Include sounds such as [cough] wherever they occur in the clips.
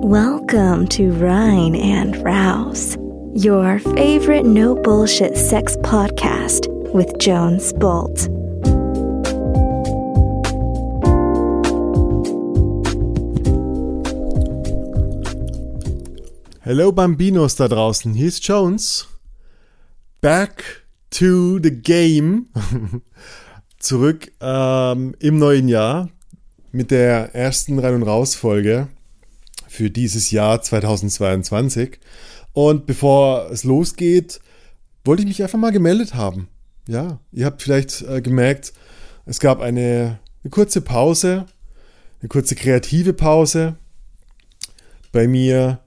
Welcome to Rhine and Rouse, your favorite no bullshit sex podcast with Jones Bolt. Hello Bambinos da draußen, hier ist Jones. Back to the game. [laughs] Zurück ähm, im neuen Jahr mit der ersten Rein- und Raus-Folge für dieses Jahr 2022. Und bevor es losgeht, wollte ich mich einfach mal gemeldet haben. Ja, ihr habt vielleicht äh, gemerkt, es gab eine, eine kurze Pause, eine kurze kreative Pause. Bei mir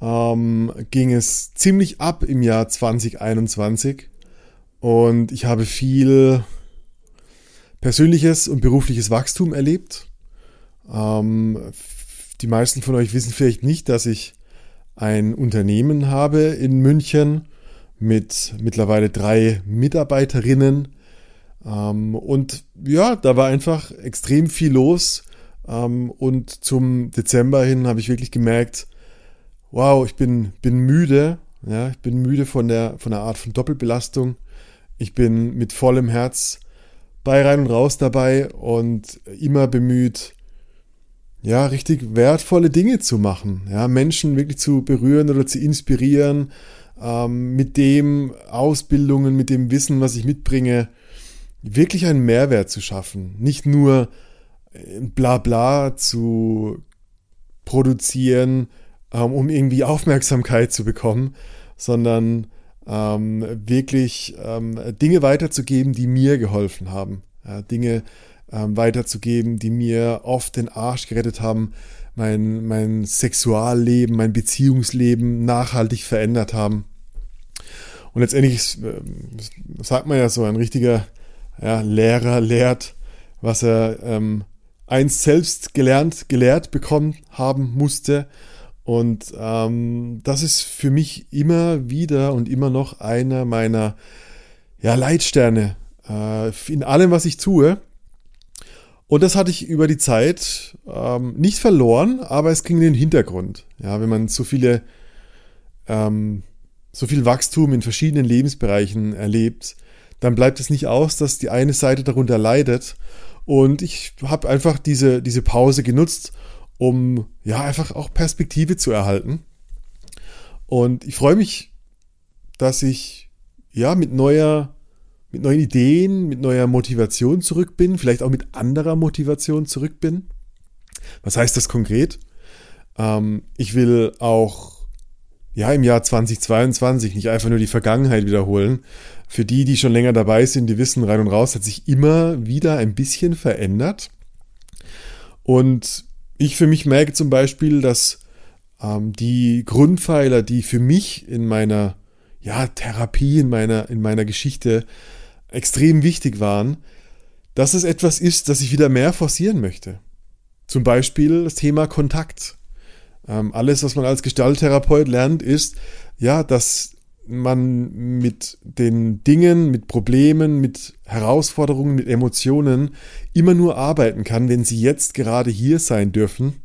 ähm, ging es ziemlich ab im Jahr 2021 und ich habe viel persönliches und berufliches Wachstum erlebt. Ähm, die meisten von euch wissen vielleicht nicht, dass ich ein Unternehmen habe in München mit mittlerweile drei Mitarbeiterinnen. Ähm, und ja, da war einfach extrem viel los. Ähm, und zum Dezember hin habe ich wirklich gemerkt, wow, ich bin, bin müde. Ja, ich bin müde von der, von der Art von Doppelbelastung. Ich bin mit vollem Herz bei rein und raus dabei und immer bemüht, ja, richtig wertvolle Dinge zu machen, ja, Menschen wirklich zu berühren oder zu inspirieren, ähm, mit dem Ausbildungen, mit dem Wissen, was ich mitbringe, wirklich einen Mehrwert zu schaffen. Nicht nur Blabla äh, zu produzieren, ähm, um irgendwie Aufmerksamkeit zu bekommen, sondern ähm, wirklich ähm, Dinge weiterzugeben, die mir geholfen haben. Ja, Dinge ähm, weiterzugeben, die mir oft den Arsch gerettet haben, mein, mein Sexualleben, mein Beziehungsleben nachhaltig verändert haben. Und letztendlich äh, sagt man ja so, ein richtiger ja, Lehrer lehrt, was er ähm, einst selbst gelernt, gelehrt bekommen haben musste. Und ähm, das ist für mich immer wieder und immer noch einer meiner ja, Leitsterne äh, in allem, was ich tue. Und das hatte ich über die Zeit ähm, nicht verloren, aber es ging in den Hintergrund. Ja, wenn man so viele, ähm, so viel Wachstum in verschiedenen Lebensbereichen erlebt, dann bleibt es nicht aus, dass die eine Seite darunter leidet. Und ich habe einfach diese, diese Pause genutzt, um ja einfach auch Perspektive zu erhalten. Und ich freue mich, dass ich ja mit neuer, mit neuen Ideen, mit neuer Motivation zurück bin, vielleicht auch mit anderer Motivation zurück bin. Was heißt das konkret? Ähm, ich will auch ja im Jahr 2022 nicht einfach nur die Vergangenheit wiederholen. Für die, die schon länger dabei sind, die wissen, rein und raus hat sich immer wieder ein bisschen verändert. Und ich für mich merke zum Beispiel, dass ähm, die Grundpfeiler, die für mich in meiner ja, Therapie, in meiner, in meiner Geschichte extrem wichtig waren, dass es etwas ist, das ich wieder mehr forcieren möchte. Zum Beispiel das Thema Kontakt. Ähm, alles, was man als Gestalttherapeut lernt, ist, ja, dass man mit den Dingen, mit Problemen, mit Herausforderungen, mit Emotionen immer nur arbeiten kann, wenn sie jetzt gerade hier sein dürfen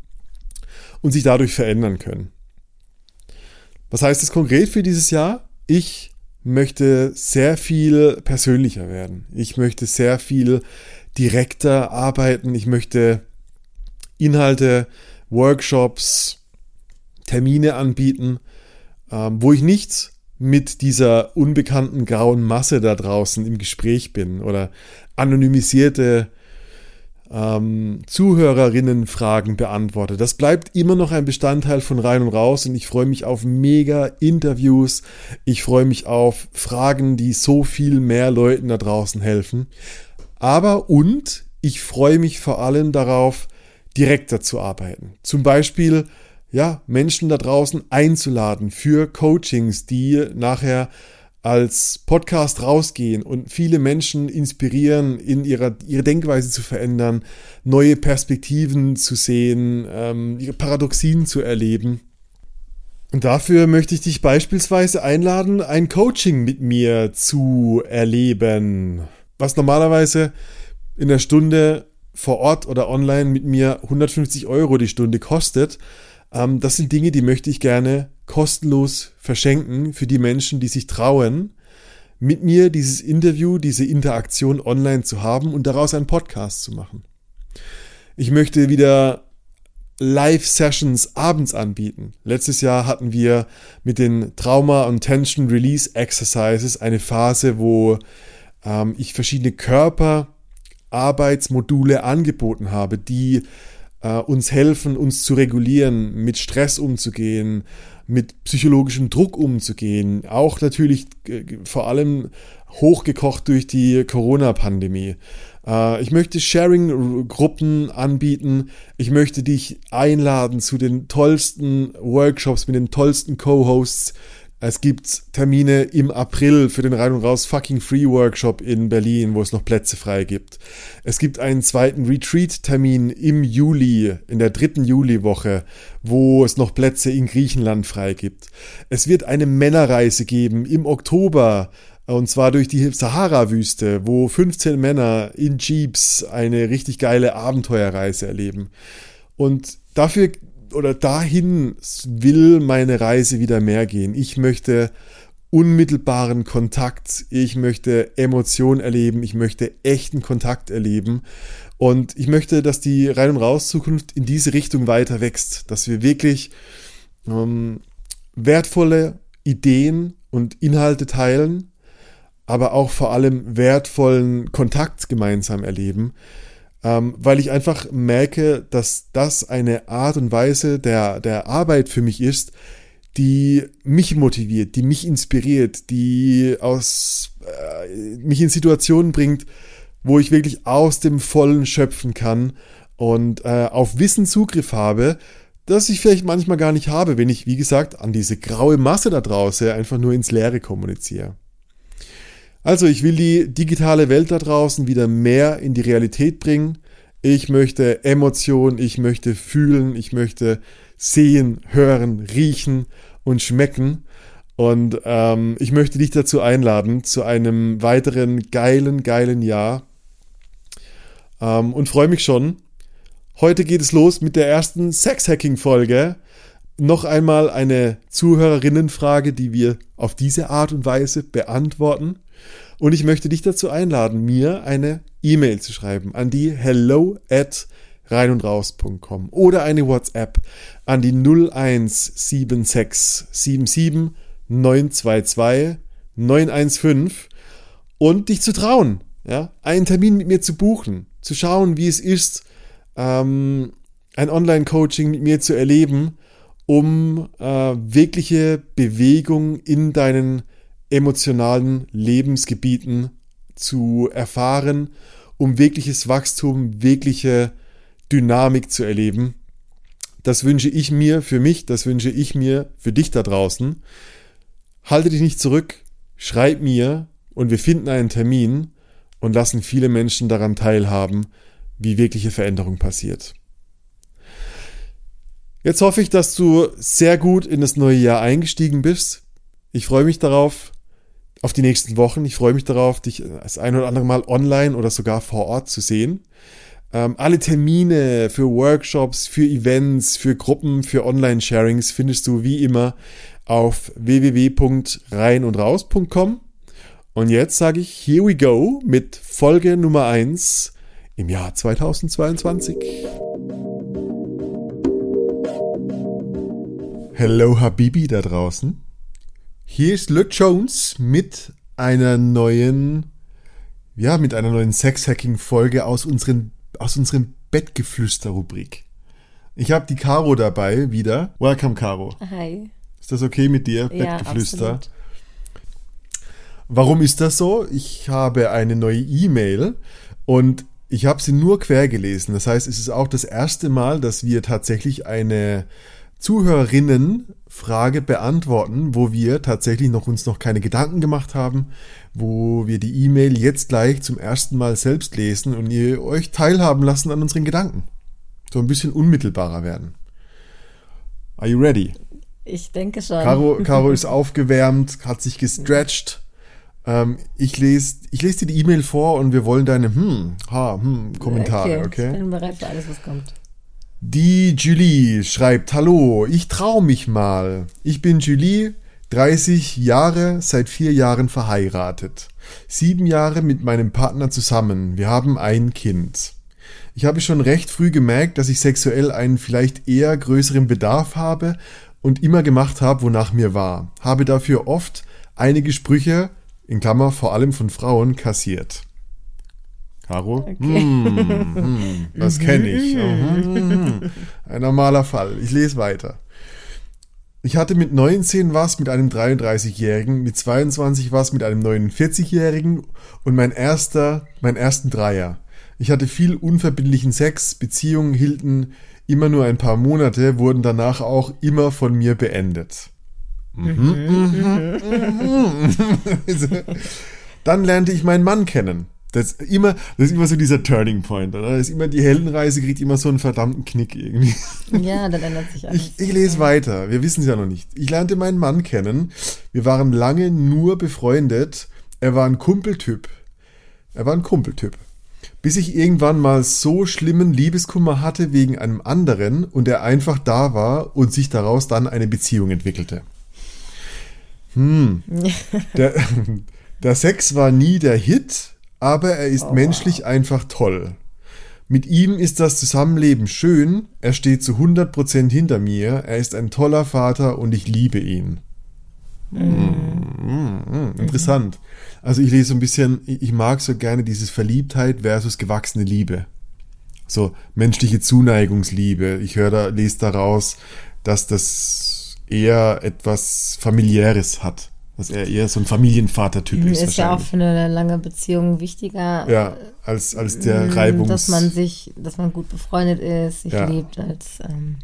und sich dadurch verändern können. Was heißt das konkret für dieses Jahr? Ich möchte sehr viel persönlicher werden. Ich möchte sehr viel direkter arbeiten. Ich möchte Inhalte, Workshops, Termine anbieten, ähm, wo ich nichts mit dieser unbekannten grauen Masse da draußen im Gespräch bin oder anonymisierte ähm, Zuhörerinnenfragen beantworte. Das bleibt immer noch ein Bestandteil von rein und raus und ich freue mich auf mega Interviews. Ich freue mich auf Fragen, die so viel mehr Leuten da draußen helfen. Aber und ich freue mich vor allem darauf, direkter zu arbeiten. Zum Beispiel ja, Menschen da draußen einzuladen für Coachings, die nachher als Podcast rausgehen und viele Menschen inspirieren, in ihrer ihre Denkweise zu verändern, neue Perspektiven zu sehen, ähm, ihre Paradoxien zu erleben. Und dafür möchte ich dich beispielsweise einladen, ein Coaching mit mir zu erleben, was normalerweise in der Stunde vor Ort oder online mit mir 150 Euro die Stunde kostet Ähm, das sind Dinge, die möchte ich gerne kostenlos verschenken für die Menschen, die sich trauen, mit mir dieses Interview, diese Interaktion online zu haben und daraus einen Podcast zu machen. Ich möchte wieder Live-Sessions abends anbieten. Letztes Jahr hatten wir mit den Trauma- und Tension Release Exercises eine Phase, wo ähm, ich verschiedene Körperarbeitsmodule angeboten habe, die äh, uns helfen, uns zu regulieren, mit Stress umzugehen, mit psychologischem Druck umzugehen. Auch natürlich äh, vor allem hochgekocht durch die Corona-Pandemie. Äh, ich möchte Sharing-Gruppen anbieten. Ich möchte dich einladen zu den tollsten Workshops mit den tollsten Co-Hosts. Es gibt Termine im April für den Rein und Raus Fucking Free Workshop in Berlin, wo es noch Plätze frei gibt. Es gibt einen zweiten Retreat-Termin im Juli, in der dritten Juliwoche, wo es noch Plätze in Griechenland frei gibt. Es wird eine Männerreise geben im Oktober, und zwar durch die Sahara-Wüste, wo 15 Männer in Jeeps eine richtig geile Abenteuerreise erleben. Und dafür oder dahin will meine Reise wieder mehr gehen. Ich möchte unmittelbaren Kontakt, ich möchte Emotion erleben, ich möchte echten Kontakt erleben und ich möchte, dass die Rein- und Raus-Zukunft in diese Richtung weiter wächst, dass wir wirklich ähm, wertvolle Ideen und Inhalte teilen, aber auch vor allem wertvollen Kontakt gemeinsam erleben, ähm, weil ich einfach merke, dass das eine Art und Weise der, der Arbeit für mich ist, die mich motiviert, die mich inspiriert, die aus, äh, mich in Situationen bringt, wo ich wirklich aus dem Vollen schöpfen kann und äh, auf Wissen Zugriff habe, das ich vielleicht manchmal gar nicht habe, wenn ich, wie gesagt, an diese graue Masse da draußen einfach nur ins Leere kommuniziere. Also ich will die digitale Welt da draußen wieder mehr in die Realität bringen. Ich möchte Emotionen, ich möchte fühlen, ich möchte sehen, hören, riechen und schmecken. Und ähm, ich möchte dich dazu einladen zu einem weiteren geilen, geilen Jahr. Ähm, und freue mich schon. Heute geht es los mit der ersten Sex-Hacking-Folge. Noch einmal eine Zuhörerinnenfrage, die wir auf diese Art und Weise beantworten. Und ich möchte dich dazu einladen, mir eine E-Mail zu schreiben an die hello at reinundraus.com oder eine WhatsApp an die 017677 922 915 und dich zu trauen, ja, einen Termin mit mir zu buchen, zu schauen, wie es ist, ähm, ein Online-Coaching mit mir zu erleben, um äh, wirkliche Bewegung in deinen emotionalen Lebensgebieten zu erfahren, um wirkliches Wachstum, wirkliche Dynamik zu erleben. Das wünsche ich mir für mich, das wünsche ich mir für dich da draußen. Halte dich nicht zurück, schreib mir und wir finden einen Termin und lassen viele Menschen daran teilhaben, wie wirkliche Veränderung passiert. Jetzt hoffe ich, dass du sehr gut in das neue Jahr eingestiegen bist. Ich freue mich darauf, auf die nächsten Wochen. Ich freue mich darauf, dich das ein oder andere Mal online oder sogar vor Ort zu sehen. Ähm, alle Termine für Workshops, für Events, für Gruppen, für Online-Sharings findest du wie immer auf www.reinundraus.com. Und jetzt sage ich, here we go mit Folge Nummer 1 im Jahr 2022. Hello Habibi da draußen. Hier ist Le Jones mit einer neuen, ja, mit einer neuen Sex-Hacking-Folge aus unseren, aus unserem Bettgeflüster-Rubrik. Ich habe die Caro dabei wieder. Welcome, Caro. Hi. Ist das okay mit dir? Ja, Bettgeflüster. absolut. Warum ist das so? Ich habe eine neue E-Mail und ich habe sie nur quer gelesen. Das heißt, es ist auch das erste Mal, dass wir tatsächlich eine Zuhörerinnenfrage beantworten, wo wir tatsächlich noch uns noch keine Gedanken gemacht haben, wo wir die E-Mail jetzt gleich zum ersten Mal selbst lesen und ihr euch teilhaben lassen an unseren Gedanken. So ein bisschen unmittelbarer werden. Are you ready? Ich denke schon. Caro, [laughs] Caro ist aufgewärmt, hat sich gestretched. Ähm, ich lese ich les dir die E-Mail vor und wir wollen deine hm, ha, hm, Kommentare, Ich okay? bin bereit für alles, was kommt. Die Julie schreibt, hallo, ich trau mich mal. Ich bin Julie, 30 Jahre, seit vier Jahren verheiratet. Sieben Jahre mit meinem Partner zusammen. Wir haben ein Kind. Ich habe schon recht früh gemerkt, dass ich sexuell einen vielleicht eher größeren Bedarf habe und immer gemacht habe, wonach mir war. Habe dafür oft einige Sprüche, in Klammer vor allem von Frauen, kassiert. Caro? Okay. Hm, hm, das kenne ich. Mhm. Ein normaler Fall. Ich lese weiter. Ich hatte mit 19 was mit einem 33-Jährigen, mit 22 was mit einem 49-Jährigen und mein erster, meinen ersten Dreier. Ich hatte viel unverbindlichen Sex, Beziehungen hielten immer nur ein paar Monate, wurden danach auch immer von mir beendet. Mhm, mhm, mhm. [laughs] Dann lernte ich meinen Mann kennen. Das ist immer, das ist immer so dieser Turning Point, oder? Das ist immer die Heldenreise kriegt immer so einen verdammten Knick irgendwie. Ja, dann ändert sich alles. Ich, ich lese ja. weiter. Wir wissen es ja noch nicht. Ich lernte meinen Mann kennen. Wir waren lange nur befreundet. Er war ein Kumpeltyp. Er war ein Kumpeltyp. Bis ich irgendwann mal so schlimmen Liebeskummer hatte wegen einem anderen und er einfach da war und sich daraus dann eine Beziehung entwickelte. Hm. Der, [laughs] der Sex war nie der Hit, aber er ist oh. menschlich einfach toll. Mit ihm ist das Zusammenleben schön, er steht zu 100% hinter mir, er ist ein toller Vater und ich liebe ihn. Mm. Mm, mm, interessant. Also ich lese so ein bisschen, ich mag so gerne dieses Verliebtheit versus gewachsene Liebe. So menschliche Zuneigungsliebe. Ich höre da, lese daraus, dass das eher etwas familiäres hat dass er eher so ein Familienvater-Typ ist. Ist ja auch für eine lange Beziehung wichtiger. Ja, als, als der mm, Reibungs... Dass man sich, dass man gut befreundet ist, sich ja. liebt als... Ähm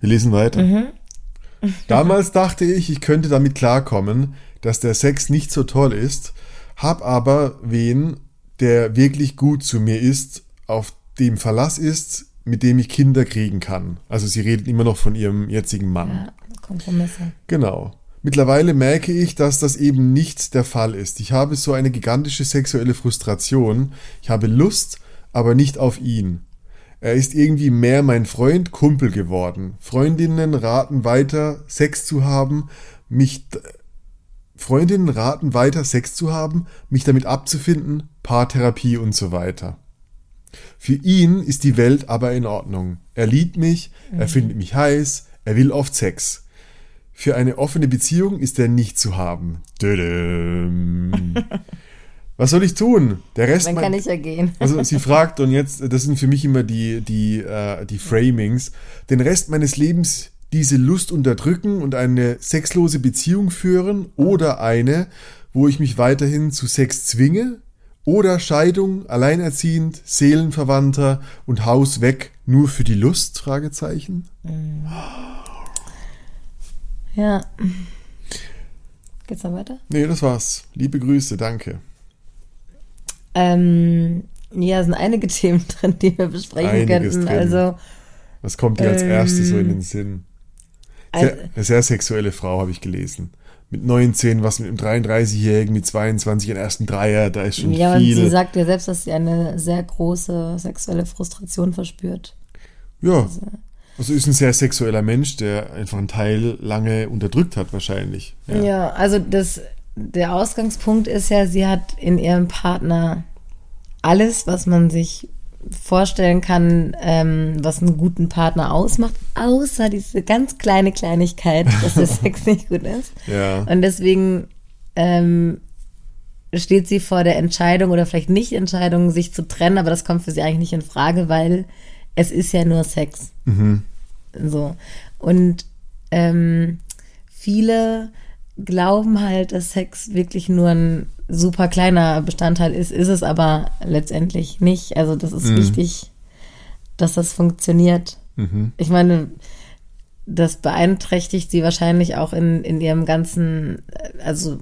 Wir lesen weiter. Mhm. [laughs] Damals dachte ich, ich könnte damit klarkommen, dass der Sex nicht so toll ist, hab aber wen, der wirklich gut zu mir ist, auf dem Verlass ist, mit dem ich Kinder kriegen kann. Also sie redet immer noch von ihrem jetzigen Mann. Ja, Kompromisse. Genau. Mittlerweile merke ich, dass das eben nicht der Fall ist. Ich habe so eine gigantische sexuelle Frustration. Ich habe Lust, aber nicht auf ihn. Er ist irgendwie mehr mein Freund, Kumpel geworden. Freundinnen raten weiter, Sex zu haben, mich Freundinnen raten weiter, Sex zu haben, mich damit abzufinden, Paartherapie und so weiter. Für ihn ist die Welt aber in Ordnung. Er liebt mich, er mhm. findet mich heiß, er will oft Sex. Für eine offene Beziehung ist er nicht zu haben. [laughs] Was soll ich tun? Der Rest. Dann kann ich ja gehen. [laughs] Also sie fragt und jetzt, das sind für mich immer die die äh, die Framings. Den Rest meines Lebens diese Lust unterdrücken und eine sexlose Beziehung führen oder eine, wo ich mich weiterhin zu Sex zwinge oder Scheidung, alleinerziehend, Seelenverwandter und Haus weg nur für die Lust? Fragezeichen. Mhm. Ja. Geht's noch weiter? Nee, das war's. Liebe Grüße, danke. Ähm, ja, sind einige Themen drin, die wir besprechen Einiges könnten. Drin. Also, Was kommt dir als ähm, erstes so in den Sinn? Sehr, eine sehr sexuelle Frau habe ich gelesen. Mit 19, was mit einem 33-Jährigen, mit 22 einen ersten Dreier, da ist schon ja, viel. Ja, und sie sagt ja selbst, dass sie eine sehr große sexuelle Frustration verspürt. Ja. Also, also ist ein sehr sexueller Mensch, der einfach einen Teil lange unterdrückt hat wahrscheinlich. Ja, ja also das, der Ausgangspunkt ist ja, sie hat in ihrem Partner alles, was man sich vorstellen kann, ähm, was einen guten Partner ausmacht, außer diese ganz kleine Kleinigkeit, dass der Sex [laughs] nicht gut ist. Ja. Und deswegen ähm, steht sie vor der Entscheidung oder vielleicht nicht Entscheidung, sich zu trennen, aber das kommt für sie eigentlich nicht in Frage, weil es ist ja nur Sex. Mhm. So. Und ähm, viele glauben halt, dass Sex wirklich nur ein super kleiner Bestandteil ist, ist es aber letztendlich nicht. Also das ist mhm. wichtig, dass das funktioniert. Mhm. Ich meine, das beeinträchtigt sie wahrscheinlich auch in, in ihrem ganzen, also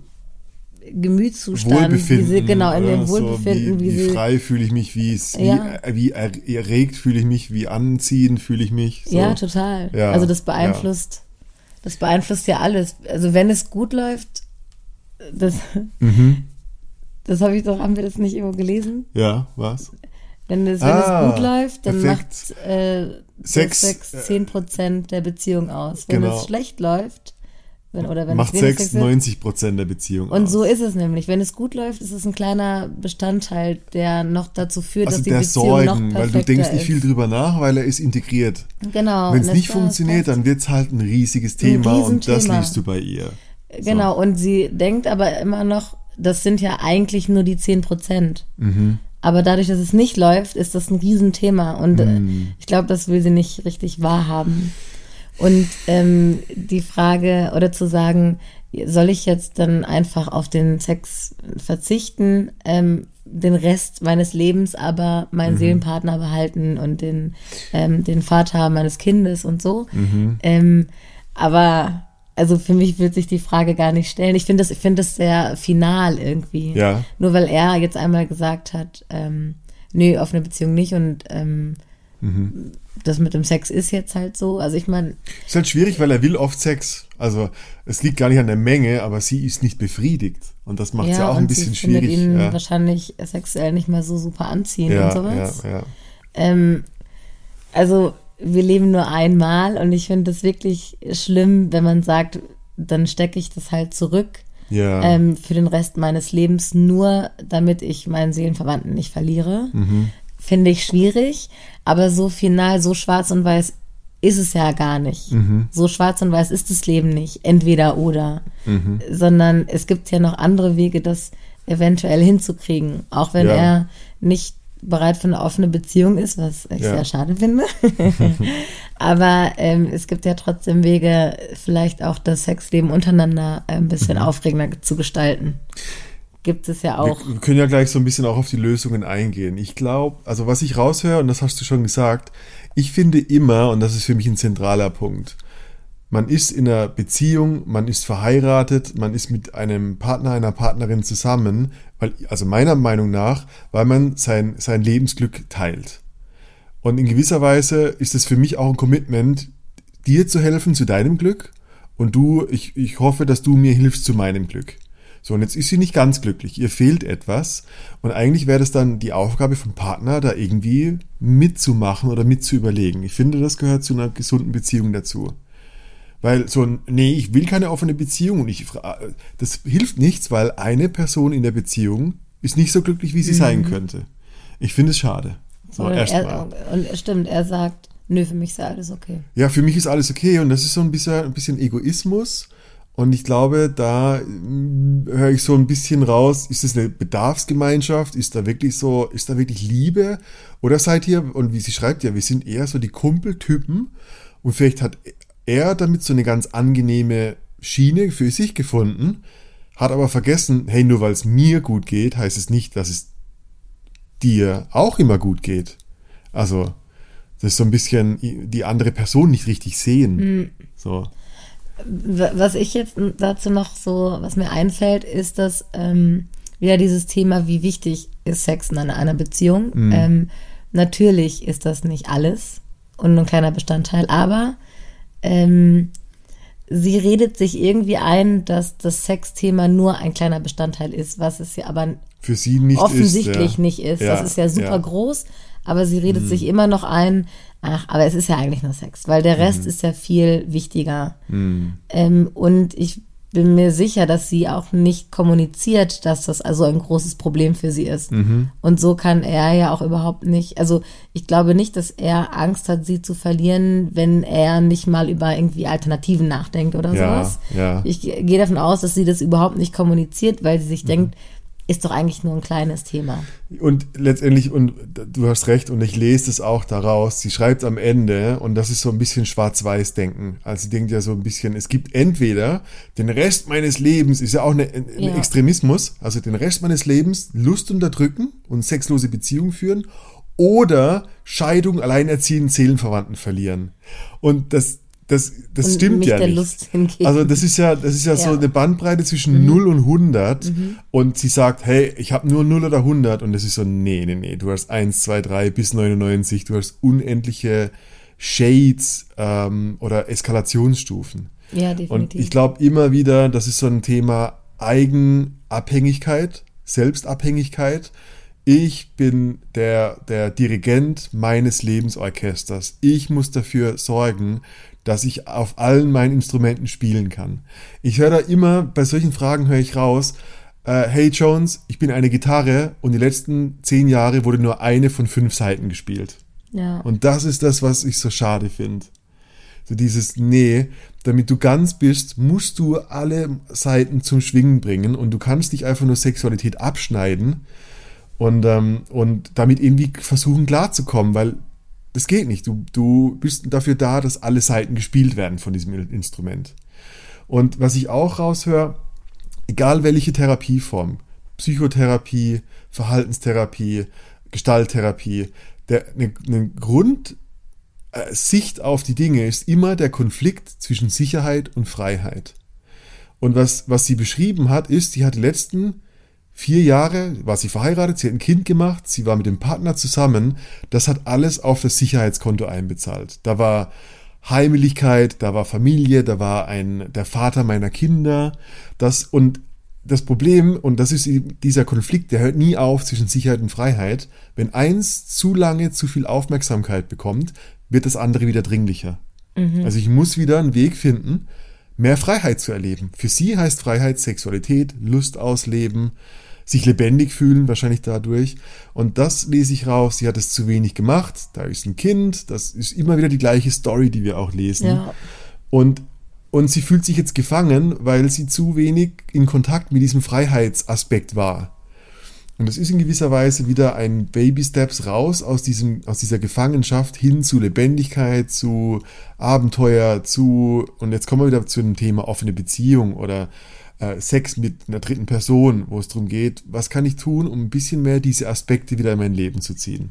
Gemütszustand, wie sie, genau, in dem Wohlbefinden, so, wie, wie, wie frei fühle ich mich, wie ja. wie, wie erregt fühle ich mich, wie anziehend fühle ich mich. So. Ja, total. Ja, also das beeinflusst, ja. das beeinflusst ja alles. Also wenn es gut läuft, das, mhm. das habe ich doch, haben wir das nicht irgendwo gelesen? Ja, was? Wenn es, wenn Ah, es gut läuft, dann perfekt. macht äh, Sex, Sex 10% der Beziehung aus. Wenn Genau. es schlecht läuft, wenn, oder wenn Macht Sex Sex ist, 90 Prozent der Beziehung Und aus. so ist es nämlich. Wenn es gut läuft, ist es ein kleiner Bestandteil, der noch dazu führt, also dass die der Beziehung noch Sorgen, perfekter weil du denkst nicht viel drüber nach, weil er ist integriert. Genau. Wenn es nicht funktioniert, dann wird es halt ein riesiges Thema und das liest du bei ihr. Genau, und sie denkt aber immer noch, das sind ja eigentlich nur die 10 Prozent. Mhm. Aber dadurch, dass es nicht läuft, ist das ein Riesenthema. Und äh, Mhm. ich glaube, das will sie nicht richtig wahrhaben. Und ähm, die Frage, oder zu sagen, soll ich jetzt dann einfach auf den Sex verzichten, ähm, den Rest meines Lebens aber meinen Seelenpartner behalten und den, ähm, den Vater meines Kindes und so. Ähm, aber also für mich wird sich die Frage gar nicht stellen. Ich finde das, ich finde das sehr final irgendwie. Ja. Nur weil er jetzt einmal gesagt hat, ähm, nö, offene Beziehung nicht und ähm, das mit dem Sex ist jetzt halt so. Also ich meine, Ist halt schwierig, weil er will oft Sex. Also es liegt gar nicht an der Menge, aber sie ist nicht befriedigt. Und das macht es ja, auch und ein bisschen schwierig. ihn Ja, wahrscheinlich sexuell nicht mehr so super anziehend ja, und sowas. ja, ja. Ähm, also wir leben nur einmal und ich finde das wirklich schlimm, wenn man sagt, dann stecke ich das halt zurück ja. ähm, für den Rest meines Lebens, nur damit ich meinen Seelenverwandten nicht verliere. Mhm. Finde ich schwierig, aber so final, so schwarz und weiß ist es ja gar nicht. Mhm. So schwarz und weiß ist das Leben nicht, entweder oder, Mhm. sondern es gibt ja noch andere Wege, das eventuell hinzukriegen, auch wenn Ja. er nicht bereit für eine offene Beziehung ist, was ich Ja. sehr schade finde. [laughs] Aber ähm, es gibt ja trotzdem Wege, vielleicht auch das Sexleben untereinander ein bisschen Mhm. aufregender zu gestalten. Gibt es ja auch. Wir, können ja gleich so ein bisschen auch auf die Lösungen eingehen. Ich glaube, also was ich raushöre, und das hast du schon gesagt, ich finde immer, und das ist für mich ein zentraler Punkt, man ist in einer Beziehung, man ist verheiratet, man ist mit einem Partner, einer Partnerin zusammen, weil, also meiner Meinung nach, weil man sein, sein Lebensglück teilt. Und in gewisser Weise ist es für mich auch ein Commitment, dir zu helfen zu deinem Glück und du, ich, ich hoffe, dass du mir hilfst zu meinem Glück. So, und jetzt ist sie nicht ganz glücklich, ihr fehlt etwas und eigentlich wäre das dann die Aufgabe vom Partner, da irgendwie mitzumachen oder mitzuüberlegen. Ich finde, das gehört zu einer gesunden Beziehung dazu. Weil so ein, nee, ich will keine offene Beziehung und ich, das hilft nichts, weil eine Person in der Beziehung ist nicht so glücklich, wie sie sein könnte. Ich finde es schade. So, und, er, und stimmt, er sagt, nö, für mich ist alles okay. Ja, für mich ist alles okay und das ist so ein bisschen, ein bisschen Egoismus. Und ich glaube, da mm, höre ich so ein bisschen raus, ist es eine Bedarfsgemeinschaft? Ist da wirklich so, ist da wirklich Liebe? Oder seid ihr, und wie sie schreibt ja, wir sind eher so die Kumpeltypen und vielleicht hat er damit so eine ganz angenehme Schiene für sich gefunden, hat aber vergessen, hey, nur weil es mir gut geht, heißt es nicht, dass es dir auch immer gut geht. Also, das ist so ein bisschen die andere Person nicht richtig sehen. So. Was ich jetzt dazu noch so, was mir einfällt, ist, dass ähm, wieder dieses Thema, wie wichtig ist Sex in einer, einer Beziehung. Ähm, natürlich ist das nicht alles und nur ein kleiner Bestandteil, aber ähm, sie redet sich irgendwie ein, dass das Sexthema nur ein kleiner Bestandteil ist, was es ja aber Für sie nicht offensichtlich ist. ja. nicht ist. Ja, das ist ja super ja. Mhm. groß, aber sie redet sich immer noch ein, ach, aber es ist ja eigentlich nur Sex, weil der Mhm. Rest ist ja viel wichtiger. Ähm, und ich bin mir sicher, dass sie auch nicht kommuniziert, dass das also ein großes Problem für sie ist. Mhm. Und so kann er ja auch überhaupt nicht, also ich glaube nicht, dass er Angst hat, sie zu verlieren, wenn er nicht mal über irgendwie Alternativen nachdenkt oder Ja, sowas. ja. Ich gehe davon aus, dass sie das überhaupt nicht kommuniziert, weil sie sich Mhm. denkt, ist doch eigentlich nur ein kleines Thema. Und letztendlich, und du hast recht, und ich lese das auch daraus, sie schreibt am Ende, und das ist so ein bisschen Schwarz-Weiß-Denken. Also sie denkt ja so ein bisschen, es gibt entweder den Rest meines Lebens, ist ja auch eine, ein Ja. Extremismus, also den Rest meines Lebens Lust unterdrücken und sexlose Beziehungen führen, oder Scheidung, Alleinerziehenden, Seelenverwandten verlieren. Und das, das, das Und stimmt ja nicht. Also das ist ja, das ist ja, so Ja. Mhm. eine Bandbreite zwischen 0 und 100 und sie sagt, hey, ich habe nur 0 oder 100 und das ist so, nee, nee, nee, du hast 1, 2, 3 bis 99, du hast unendliche Shades ähm, oder Eskalationsstufen. Ja, Und definitiv. ich glaube immer wieder, das ist so ein Thema Eigenabhängigkeit, Selbstabhängigkeit. ich bin der, der Dirigent meines Lebensorchesters. Ich muss dafür sorgen, dass ich auf allen meinen Instrumenten spielen kann. Ich höre da immer, bei solchen Fragen höre ich raus, äh, hey Jones, ich bin eine Gitarre und die letzten zehn Jahre wurde nur eine von fünf Seiten gespielt. Ja. Und das ist das, was ich so schade finde. So dieses, nee, damit du ganz bist, musst du alle Seiten zum Schwingen bringen und du kannst nicht einfach nur Sexualität abschneiden und, ähm, und damit irgendwie versuchen klarzukommen, weil das geht nicht. Du, du bist dafür da, dass alle Seiten gespielt werden von diesem Instrument. Und was ich auch raushöre, egal welche Therapieform, Psychotherapie, Verhaltenstherapie, Gestalttherapie, eine, eine Grundsicht auf die Dinge ist immer der Konflikt zwischen Sicherheit und Freiheit. Und was, was sie beschrieben hat, ist, sie hat die letzten vier Jahre, war sie verheiratet, sie hat ein Kind gemacht, sie war mit dem Partner zusammen, das hat alles auf das Sicherheitskonto einbezahlt. Da war Heimeligkeit, da war Familie, da war ein, der Vater meiner Kinder, das, und das Problem, und das ist dieser Konflikt, der hört nie auf zwischen Sicherheit und Freiheit. Wenn eins zu lange zu viel Aufmerksamkeit bekommt, wird das andere wieder dringlicher. Mhm. Also ich muss wieder einen Weg finden, mehr Freiheit zu erleben. Für sie heißt Freiheit Sexualität, Lust ausleben, sich lebendig fühlen, wahrscheinlich dadurch. Und das lese ich raus. Sie hat es zu wenig gemacht. Da ist ein Kind. Das ist immer wieder die gleiche Story, die wir auch lesen. Ja. Und und sie fühlt sich jetzt gefangen, weil sie zu wenig in Kontakt mit diesem Freiheitsaspekt war. Und das ist in gewisser Weise wieder ein Baby Steps raus aus, diesem, aus dieser Gefangenschaft hin zu Lebendigkeit, zu Abenteuer, zu, und jetzt kommen wir wieder zu dem Thema offene Beziehung oder äh, Sex mit einer dritten Person, wo es darum geht, was kann ich tun, um ein bisschen mehr diese Aspekte wieder in mein Leben zu ziehen.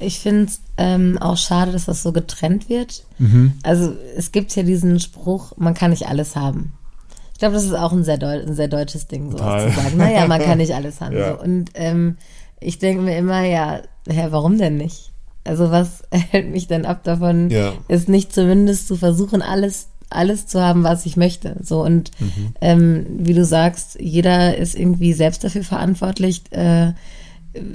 Ich finde es ähm, auch schade, dass das so getrennt wird. Mhm. Also es gibt ja diesen Spruch, man kann nicht alles haben. Ich glaube, das ist auch ein sehr, ein sehr deutsches Ding, so zu sagen. Naja, man [laughs] kann nicht alles haben. Ja. So. Und ähm, ich denke mir immer, ja, hä, warum denn nicht? Also was [laughs] hält mich denn ab davon, ja. ist nicht zumindest zu versuchen, alles alles zu haben, was ich möchte. So und mhm. ähm, wie du sagst, jeder ist irgendwie selbst dafür verantwortlich, äh,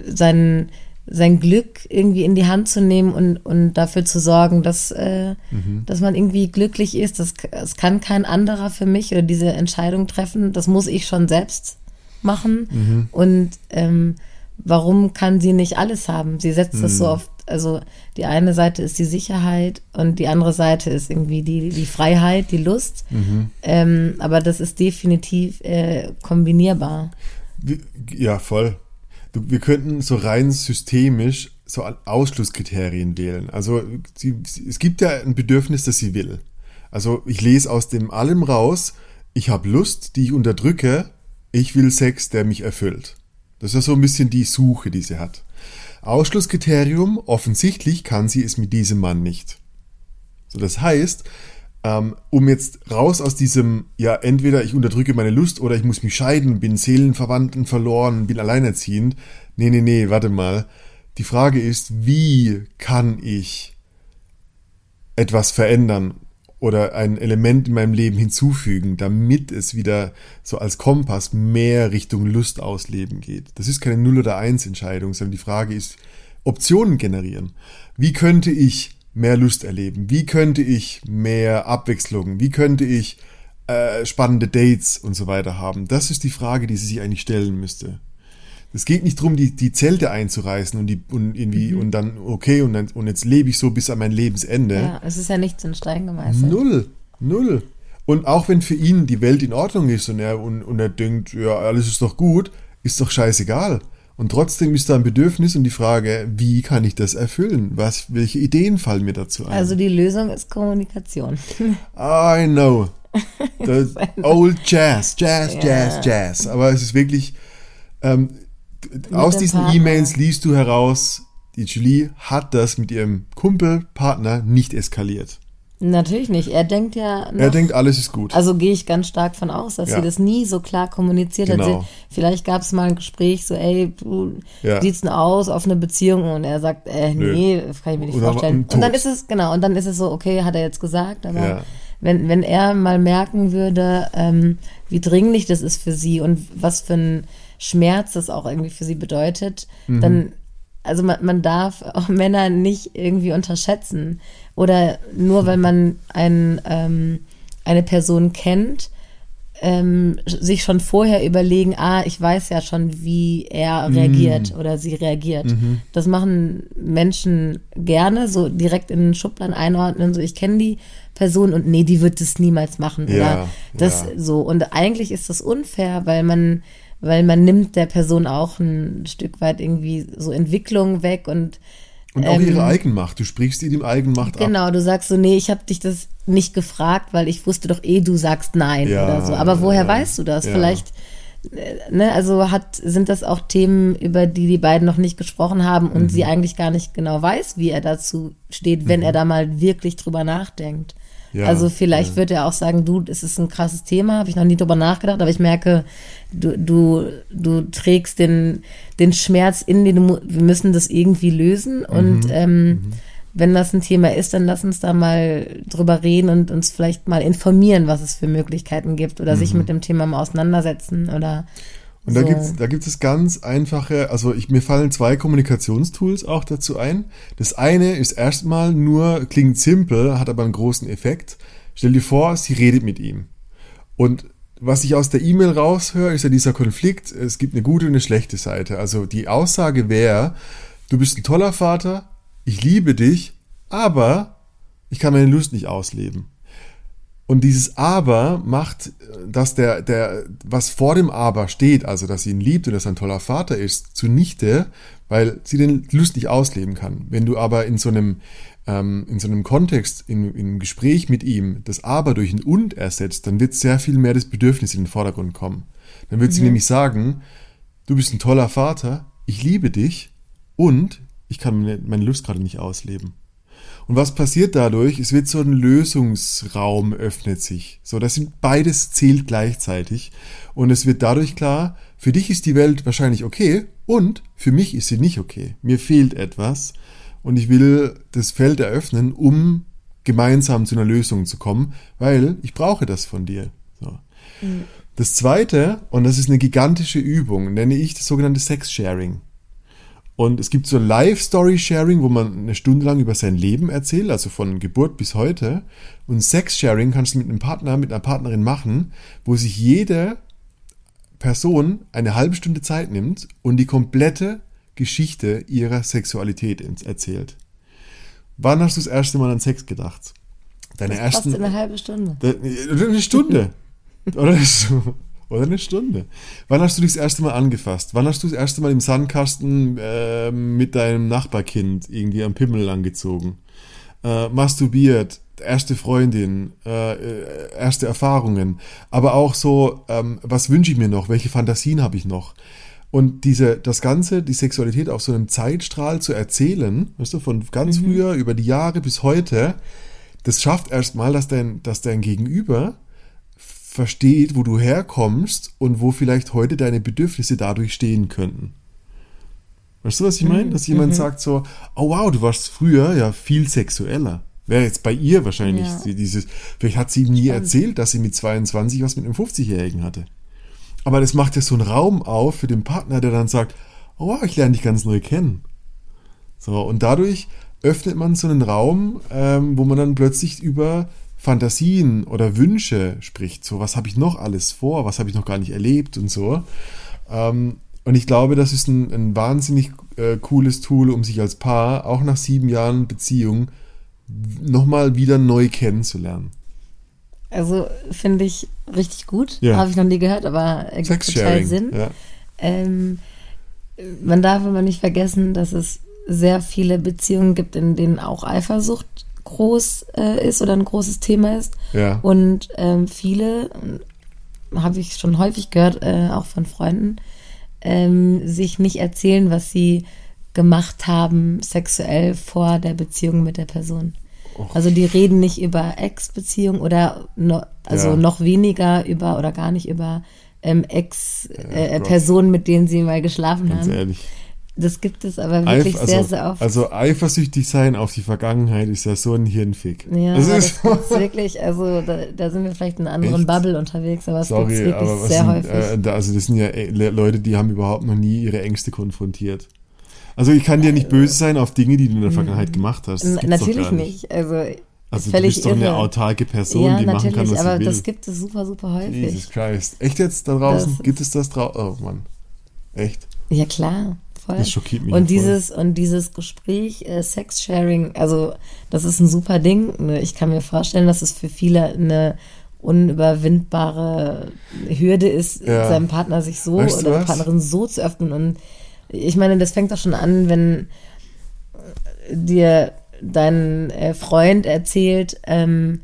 seinen sein Glück irgendwie in die Hand zu nehmen und, und dafür zu sorgen, dass, äh, mhm. dass man irgendwie glücklich ist. Das, das kann kein anderer für mich oder diese Entscheidung treffen. Das muss ich schon selbst machen. Mhm. Und ähm, warum kann sie nicht alles haben? Sie setzt das so mhm. Also die eine Seite ist die Sicherheit und die andere Seite ist irgendwie die, die Freiheit, die Lust. Mhm. Ähm, aber das ist definitiv äh, kombinierbar. Ja, voll wir könnten so rein systemisch so Ausschlusskriterien wählen. Also sie, es gibt ja ein Bedürfnis, das sie will. Also ich lese aus dem allem raus, ich habe Lust, die ich unterdrücke, ich will Sex, der mich erfüllt. Das ist ja so ein bisschen die Suche, die sie hat. Ausschlusskriterium, offensichtlich kann sie es mit diesem Mann nicht. So, das heißt, ähm, um jetzt raus aus diesem, ja, entweder ich unterdrücke meine Lust oder ich muss mich scheiden, bin Seelenverwandten verloren, bin alleinerziehend. Nee, nee, nee, warte mal. Die Frage ist, wie kann ich etwas verändern oder ein Element in meinem Leben hinzufügen, damit es wieder so als Kompass mehr Richtung Lust ausleben geht. Das ist keine Null- oder Eins-Entscheidung, sondern die Frage ist, Optionen generieren. Wie könnte ich mehr Lust erleben? Wie könnte ich mehr Abwechslung? Wie könnte ich äh, spannende Dates und so weiter haben? Das ist die Frage, die sie sich eigentlich stellen müsste. Es geht nicht darum, die, die Zelte einzureißen und, die, und irgendwie mhm. und dann, okay, und, dann, und jetzt lebe ich so bis an mein Lebensende. Ja, es ist ja nichts in Stein gemeißelt. Null, null. Und auch wenn für ihn die Welt in Ordnung ist und er, und, und er denkt, ja, alles ist doch gut, ist doch scheißegal. Und trotzdem ist da ein Bedürfnis und die Frage, wie kann ich das erfüllen? Was, welche Ideen fallen mir dazu ein? Also die Lösung ist Kommunikation. [laughs] I know. [laughs] Old Jazz, Jazz, ja. Jazz, Jazz. Aber es ist wirklich, ähm, aus diesen E-Mails liest du heraus, die Julie hat das mit ihrem Kumpel, Partner nicht eskaliert. Natürlich nicht. Er denkt ja. Noch, er denkt, alles ist gut. Also gehe ich ganz stark von aus, dass ja. sie das nie so klar kommuniziert genau. hat. vielleicht gab es mal ein Gespräch, so, ey, du ja. sieht's denn aus auf eine Beziehung? Und er sagt, äh, nee, das kann ich mir nicht Oder vorstellen. Und dann ist es, genau, und dann ist es so, okay, hat er jetzt gesagt, aber ja. wenn, wenn er mal merken würde, ähm, wie dringlich das ist für sie und was für ein Schmerz das auch irgendwie für sie bedeutet, dann, also man, man darf auch [laughs] Männer nicht irgendwie unterschätzen. Oder nur weil man ein, ähm, eine Person kennt, ähm, sich schon vorher überlegen, ah, ich weiß ja schon, wie er reagiert oder sie reagiert. Das machen Menschen gerne, so direkt in den Schubladen einordnen, so ich kenne die Person und nee, die wird das niemals machen. Ja, oder das ja. so. Und eigentlich ist das unfair, weil man, weil man nimmt der Person auch ein Stück weit irgendwie so Entwicklung weg und Und auch ähm, ihre Eigenmacht. Du sprichst ihnen Eigenmacht ab. Genau, du sagst so, nee, ich habe dich das nicht gefragt, weil ich wusste doch eh, du sagst nein Ja, oder so. Aber woher ja, weißt du das? ja. Vielleicht, äh, ne, also hat, sind das auch Themen, über die die beiden noch nicht gesprochen haben und Mhm. sie eigentlich gar nicht genau weiß, wie er dazu steht, wenn er da mal wirklich drüber nachdenkt. Ja, also vielleicht ja. wird er auch sagen, du, es ist ein krasses Thema, habe ich noch nie drüber nachgedacht, aber ich merke, du, du, du trägst den, den Schmerz in mu- wir müssen das irgendwie lösen und Mhm. ähm, wenn das ein Thema ist, dann lass uns da mal drüber reden und uns vielleicht mal informieren, was es für Möglichkeiten gibt oder sich mit dem Thema mal auseinandersetzen oder Und da so. gibt's da gibt es ganz einfache, also ich, mir fallen zwei Kommunikationstools auch dazu ein. Das eine ist erstmal nur, klingt simpel, hat aber einen großen Effekt. Stell dir vor, sie redet mit ihm. Und was ich aus der E-Mail raushöre, ist ja dieser Konflikt, es gibt eine gute und eine schlechte Seite. Also die Aussage wäre, du bist ein toller Vater, ich liebe dich, aber ich kann meine Lust nicht ausleben. Und dieses Aber macht, äh, dass der, der, was vor dem Aber steht, also dass sie ihn liebt und dass er ein toller Vater ist, zunichte, weil sie den Lust nicht ausleben kann. Wenn du aber in so einem, ähm, in so einem Kontext, in, in einem Gespräch mit ihm, das Aber durch ein Und ersetzt, dann wird sehr viel mehr das Bedürfnis in den Vordergrund kommen. Dann wird sie nämlich sagen, du bist ein toller Vater, ich liebe dich und ich kann meine, meine Lust gerade nicht ausleben. Und was passiert dadurch? Es wird so ein Lösungsraum öffnet sich. So, das sind beides zählt gleichzeitig. Und es wird dadurch klar, für dich ist die Welt wahrscheinlich okay und für mich ist sie nicht okay. Mir fehlt etwas und ich will das Feld eröffnen, um gemeinsam zu einer Lösung zu kommen, weil ich brauche das von dir. So. Das zweite, und das ist eine gigantische Übung, nenne ich das sogenannte Sex-Sharing. Und es gibt so Live-Story-Sharing, wo man eine Stunde lang über sein Leben erzählt, also von Geburt bis heute. Und Sex-Sharing kannst du mit einem Partner, mit einer Partnerin machen, wo sich jede Person eine halbe Stunde Zeit nimmt und die komplette Geschichte ihrer Sexualität erzählt. Wann hast du das erste Mal an Sex gedacht? Deine das ersten. in eine halbe Stunde. Eine Stunde. [laughs] Oder Stu- oder eine Stunde. Wann hast du dich das erste Mal angefasst? Wann hast du das erste Mal im Sandkasten äh, mit deinem Nachbarkind irgendwie am Pimmel langgezogen? Äh, masturbiert, erste Freundin, äh, äh, erste Erfahrungen. Aber auch so, ähm, was wünsche ich mir noch? Welche Fantasien habe ich noch? Und diese, das Ganze, die Sexualität auf so einem Zeitstrahl zu erzählen, weißt du, von ganz früher über die Jahre bis heute, das schafft erstmal, dass dein, dass dein Gegenüber versteht, wo du herkommst und wo vielleicht heute deine Bedürfnisse dadurch stehen könnten. Weißt du, was ich meine? Dass jemand sagt so, oh wow, du warst früher ja viel sexueller. Wäre jetzt bei ihr wahrscheinlich Ja. dieses, vielleicht hat sie ihm nie erzählt, dass sie mit 22 was mit einem 50-Jährigen hatte. Aber das macht ja so einen Raum auf für den Partner, der dann sagt, oh wow, ich lerne dich ganz neu kennen. So, und dadurch öffnet man so einen Raum, ähm, wo man dann plötzlich über Fantasien oder Wünsche spricht. So, was habe ich noch alles vor, was habe ich noch gar nicht erlebt und so. Ähm, und ich glaube, das ist ein, ein wahnsinnig äh, cooles Tool, um sich als Paar auch nach sieben Jahren Beziehung nochmal wieder neu kennenzulernen. Also finde ich richtig gut. Ja. Habe ich noch nie gehört, aber ergibt total. Sinn. Ja. Ähm, man darf aber nicht vergessen, dass es sehr viele Beziehungen gibt, in denen auch Eifersucht groß äh, ist oder ein großes Thema ist. Ja. Und ähm, viele, habe ich schon häufig gehört, äh, auch von Freunden, ähm, sich nicht erzählen, was sie gemacht haben sexuell vor der Beziehung mit der Person. Also die reden nicht über Ex-Beziehung oder no, also Ja. noch weniger über oder gar nicht über ähm. Ex-Personen, mit denen sie mal geschlafen Ganz haben. ehrlich. Das gibt es aber wirklich Eif- sehr, also, sehr oft. Also eifersüchtig sein auf die Vergangenheit ist ja so ein Hirnfick. ja, das aber ist, das [laughs] ist wirklich, also da, da sind wir vielleicht in einer anderen Echt? Bubble unterwegs, aber es gibt wirklich aber sehr sind, häufig. äh, also das sind ja äh, Le- Leute, die haben überhaupt noch nie ihre Ängste konfrontiert. Also ich kann dir nicht böse sein auf Dinge, die du in der Vergangenheit gemacht hast. Natürlich gar nicht. Also, Also ist du völlig bist doch irre. eine autarke Person, ja, die machen kann, was aber sie will. das gibt es super, super häufig. Jesus Christ. Echt jetzt da draußen? Das gibt es das draußen? Oh Mann. Echt? Ja, klar. Voll. Das schockiert mich und ja voll. dieses und dieses Gespräch äh, Sex-Sharing, also das ist ein super Ding. Ne? Ich kann mir vorstellen, dass es für viele eine unüberwindbare Hürde ist, Ja. seinem Partner sich so Weißt oder? Partnerin so zu öffnen. Und ich meine, das fängt doch schon an, wenn dir dein äh, Freund erzählt, ähm,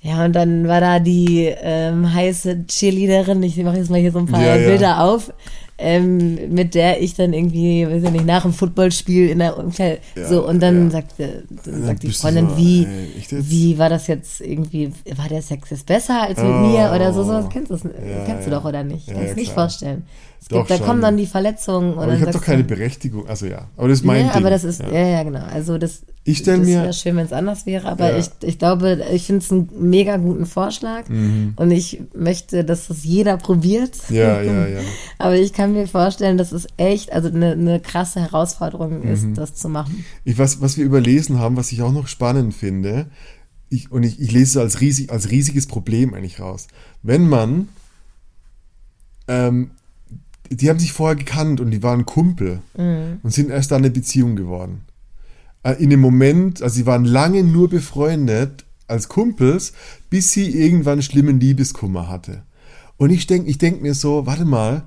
ja, und dann war da die ähm, heiße Cheerleaderin, ich mache jetzt mal hier so ein paar Ja, ja. Bilder auf, ähm, mit der ich dann irgendwie, weiß ich nicht, nach dem Footballspiel in der Umkleide, Ja, so, und dann ja. sagt, äh, dann Dann sagt die Freundin, so, wie, ey, echt jetzt? wie war das jetzt irgendwie, war der Sex jetzt besser als mit Oh. mir oder so, sowas kennst, du's, Ja, kennst du doch oder nicht? Kannst ja, nicht vorstellen. Es Doch gibt, da schon. kommen dann die Verletzungen Aber ich habe doch keine Berechtigung. Also ja, aber das ist mein ja, Ding. aber das ist, ja, ja, genau. Also das, Ich stell das mir- wäre schön, wenn es anders wäre, aber Ja. ich, ich glaube, ich finde es einen mega guten Vorschlag Mhm. und ich möchte, dass das jeder probiert. Ja, ja, ja. [laughs] Aber ich kann mir vorstellen, dass es echt, also eine, eine krasse Herausforderung ist, Mhm. das zu machen. Ich, was, was wir überlesen haben, was ich auch noch spannend finde, ich, und ich, ich lese es als, riesig, als riesiges Problem eigentlich raus. Wenn man, ähm, die haben sich vorher gekannt und die waren Kumpel und sind erst dann eine Beziehung geworden. Äh, In dem Moment, also sie waren lange nur befreundet als Kumpels, bis sie irgendwann schlimmen Liebeskummer hatte. Und ich denke ich denk mir so, warte mal,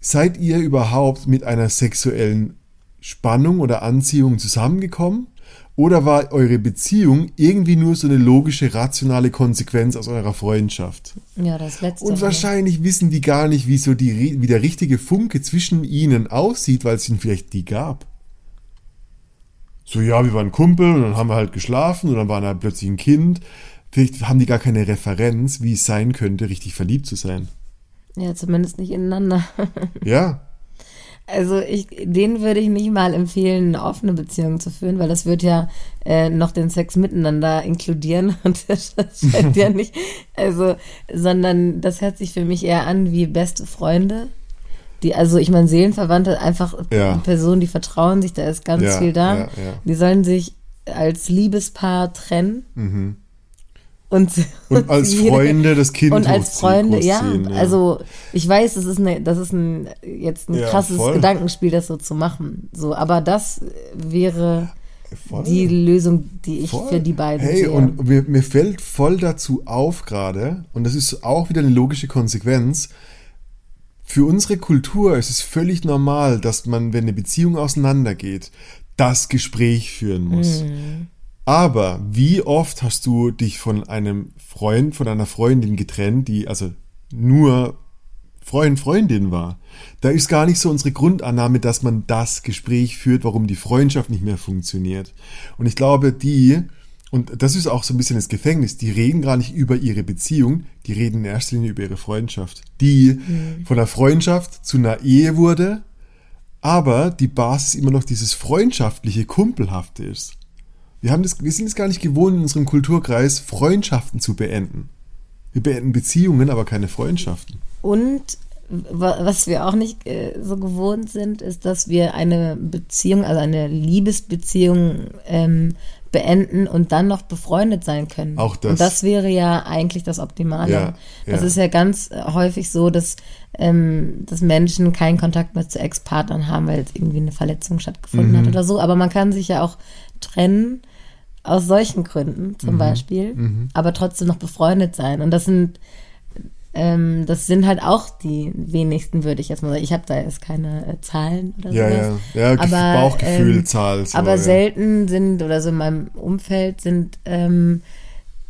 seid ihr überhaupt mit einer sexuellen Spannung oder Anziehung zusammengekommen? Oder war eure Beziehung irgendwie nur so eine logische, rationale Konsequenz aus eurer Freundschaft? Ja, das letzte. Und wahrscheinlich wissen die gar nicht, wie, so die, wie der richtige Funke zwischen ihnen aussieht, weil es ihn vielleicht die gab. So, ja, wir waren Kumpel und dann haben wir halt geschlafen und dann war da plötzlich ein Kind. Vielleicht haben die gar keine Referenz, wie es sein könnte, richtig verliebt zu sein. Ja, zumindest nicht ineinander. [laughs] Ja, Also ich, denen würde ich nicht mal empfehlen, eine offene Beziehung zu führen, weil das wird ja äh, noch den Sex miteinander inkludieren [laughs] und das scheint ja [laughs] nicht, also, sondern das hört sich für mich eher an wie beste Freunde. Die, also ich meine, Seelenverwandte, einfach Ja. Personen, die vertrauen sich, da ist ganz Ja, viel da. ja, ja. Die sollen sich als Liebespaar trennen. Und, Mhm. Und [laughs] als jede- Freunde das Kind und als Freunde, ja, großziehen, ja. Also ich weiß, das ist, eine, das ist ein, jetzt ein Ja, krasses voll. Gedankenspiel, das so zu machen. So, aber das wäre Voll. die Lösung, die ich Voll. für die beiden Hey, sehe. und mir, mir fällt voll dazu auf gerade, und das ist auch wieder eine logische Konsequenz, für unsere Kultur ist es völlig normal, dass man, wenn eine Beziehung auseinandergeht, das Gespräch führen muss. Mhm. Aber wie oft hast du dich von einem Freund, von einer Freundin getrennt, die also nur Freund, Freundin war? Da ist gar nicht so unsere Grundannahme, dass man das Gespräch führt, warum die Freundschaft nicht mehr funktioniert. Und ich glaube, die, und das ist auch so ein bisschen das Gefängnis, die reden gar nicht über ihre Beziehung, die reden in erster Linie über ihre Freundschaft. Die von einer Freundschaft zu einer Ehe wurde, aber die Basis immer noch dieses freundschaftliche, kumpelhafte ist. Wir, haben das, wir sind es gar nicht gewohnt, in unserem Kulturkreis Freundschaften zu beenden. Wir beenden Beziehungen, aber keine Freundschaften. Und wa- was wir auch nicht äh, so gewohnt sind, ist, dass wir eine Beziehung, also eine Liebesbeziehung ähm, beenden und dann noch befreundet sein können. Auch das. Und das wäre ja eigentlich das Optimale. Ja, das ja. ist ja ganz äh, häufig so, dass, ähm, dass Menschen keinen Kontakt mehr zu Ex-Partnern haben, weil jetzt irgendwie eine Verletzung stattgefunden Mhm. hat oder so. Aber man kann sich ja auch trennen aus solchen Gründen zum Mhm. Beispiel, aber trotzdem noch befreundet sein. Und das sind ähm, das sind halt auch die wenigsten, würde ich jetzt mal sagen. Ich habe da jetzt keine äh, Zahlen oder Ja, sowas. ja. Ja, Gef- Bauchgefühl, ähm, Zahl, so, aber ja. selten sind, oder so in meinem Umfeld sind, ähm,